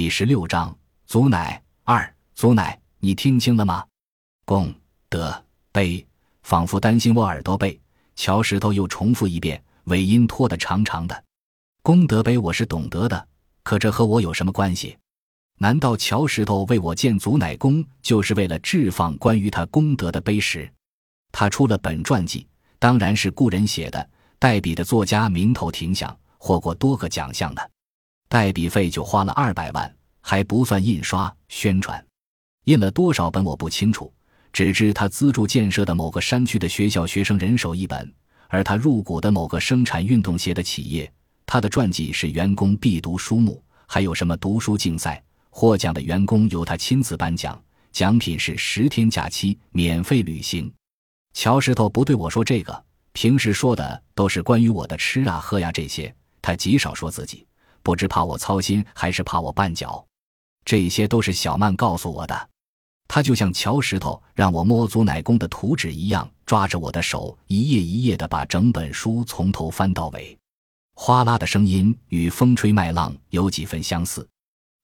第十六章，祖乃二，祖乃，你听清了吗？功德碑，仿佛担心我耳朵背，乔石头又重复一遍，尾音拖得长长的。功德碑我是懂得的，可这和我有什么关系？难道乔石头为我建祖乃宫，就是为了置放关于他功德的碑石？他出了本传记，当然是故人写的，代笔的作家名头挺响，获过多个奖项的。代笔费就花了二百万，还不算印刷、宣传。印了多少本我不清楚，只知他资助建设的某个山区的学校学生人手一本，而他入股的某个生产运动鞋的企业，他的传记是员工必读书目。还有什么读书竞赛？获奖的员工由他亲自颁奖，奖品是十天假期、免费旅行。乔石头不对我说这个，平时说的都是关于我的吃啊、喝呀这些，他极少说自己。不知怕我操心，还是怕我绊脚？这些都是小曼告诉我的。他就像乔石头让我摸足奶公的图纸一样，抓着我的手，一页一页的把整本书从头翻到尾。哗啦的声音与风吹麦浪有几分相似，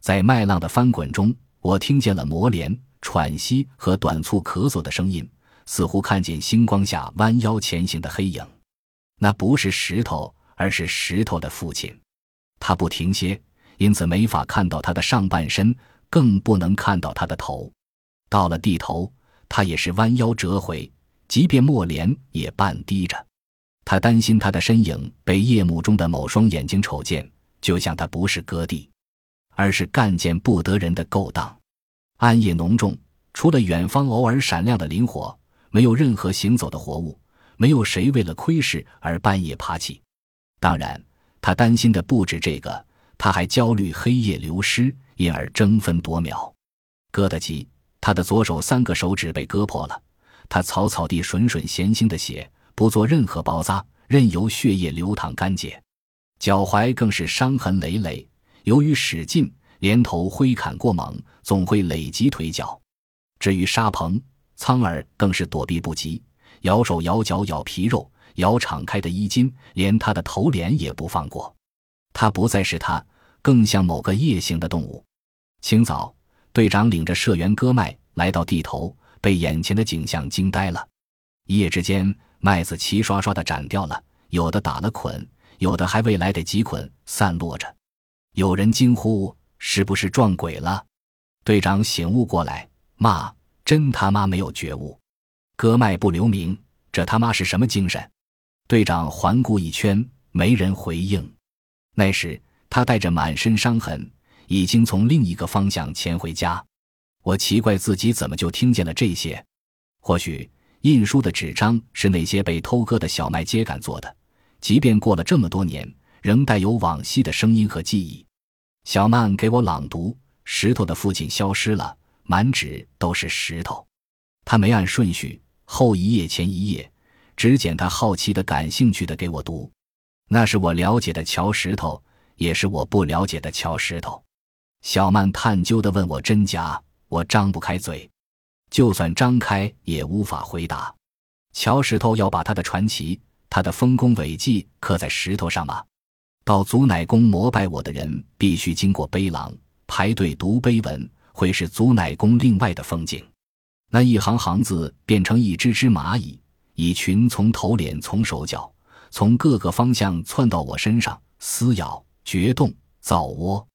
在麦浪的翻滚中，我听见了磨镰、喘息和短促咳嗽的声音，似乎看见星光下弯腰前行的黑影。那不是石头，而是石头的父亲。他不停歇，因此没法看到他的上半身，更不能看到他的头。到了地头，他也是弯腰折回，即便莫连也半低着。他担心他的身影被夜幕中的某双眼睛瞅见，就像他不是割地，而是干件不得人的勾当。暗夜浓重，除了远方偶尔闪亮的灵火，没有任何行走的活物，没有谁为了窥视而半夜爬起。当然。他担心的不止这个，他还焦虑黑夜流失，因而争分夺秒。割得急，他的左手三个手指被割破了。他草草地吮吮咸腥的血，不做任何包扎，任由血液流淌干结。脚踝更是伤痕累累，由于使劲，连头挥砍过猛，总会累及腿脚。至于沙鹏、苍耳，更是躲避不及，咬手咬脚咬皮肉。咬敞开的衣襟，连他的头脸也不放过。他不再是他，更像某个夜行的动物。清早，队长领着社员割麦来到地头，被眼前的景象惊呆了。一夜之间，麦子齐刷刷的斩掉了，有的打了捆，有的还未来得及捆，散落着。有人惊呼：“是不是撞鬼了？”队长醒悟过来，骂：“真他妈没有觉悟，割麦不留名，这他妈是什么精神？”队长环顾一圈，没人回应。那时他带着满身伤痕，已经从另一个方向潜回家。我奇怪自己怎么就听见了这些。或许印书的纸张是那些被偷割的小麦秸秆做的，即便过了这么多年，仍带有往昔的声音和记忆。小曼给我朗读：“石头的父亲消失了，满纸都是石头。”他没按顺序，后一页前一页。只捡他好奇的、感兴趣的给我读，那是我了解的乔石头，也是我不了解的乔石头。小曼探究的问我真假，我张不开嘴，就算张开也无法回答。乔石头要把他的传奇、他的丰功伟绩刻在石头上吗？到祖乃公膜拜我的人必须经过碑廊，排队读碑文，会是祖乃公另外的风景。那一行行字变成一只只蚂蚁。蚁群从头脸、从手脚、从各个方向窜到我身上，撕咬、掘洞、造窝。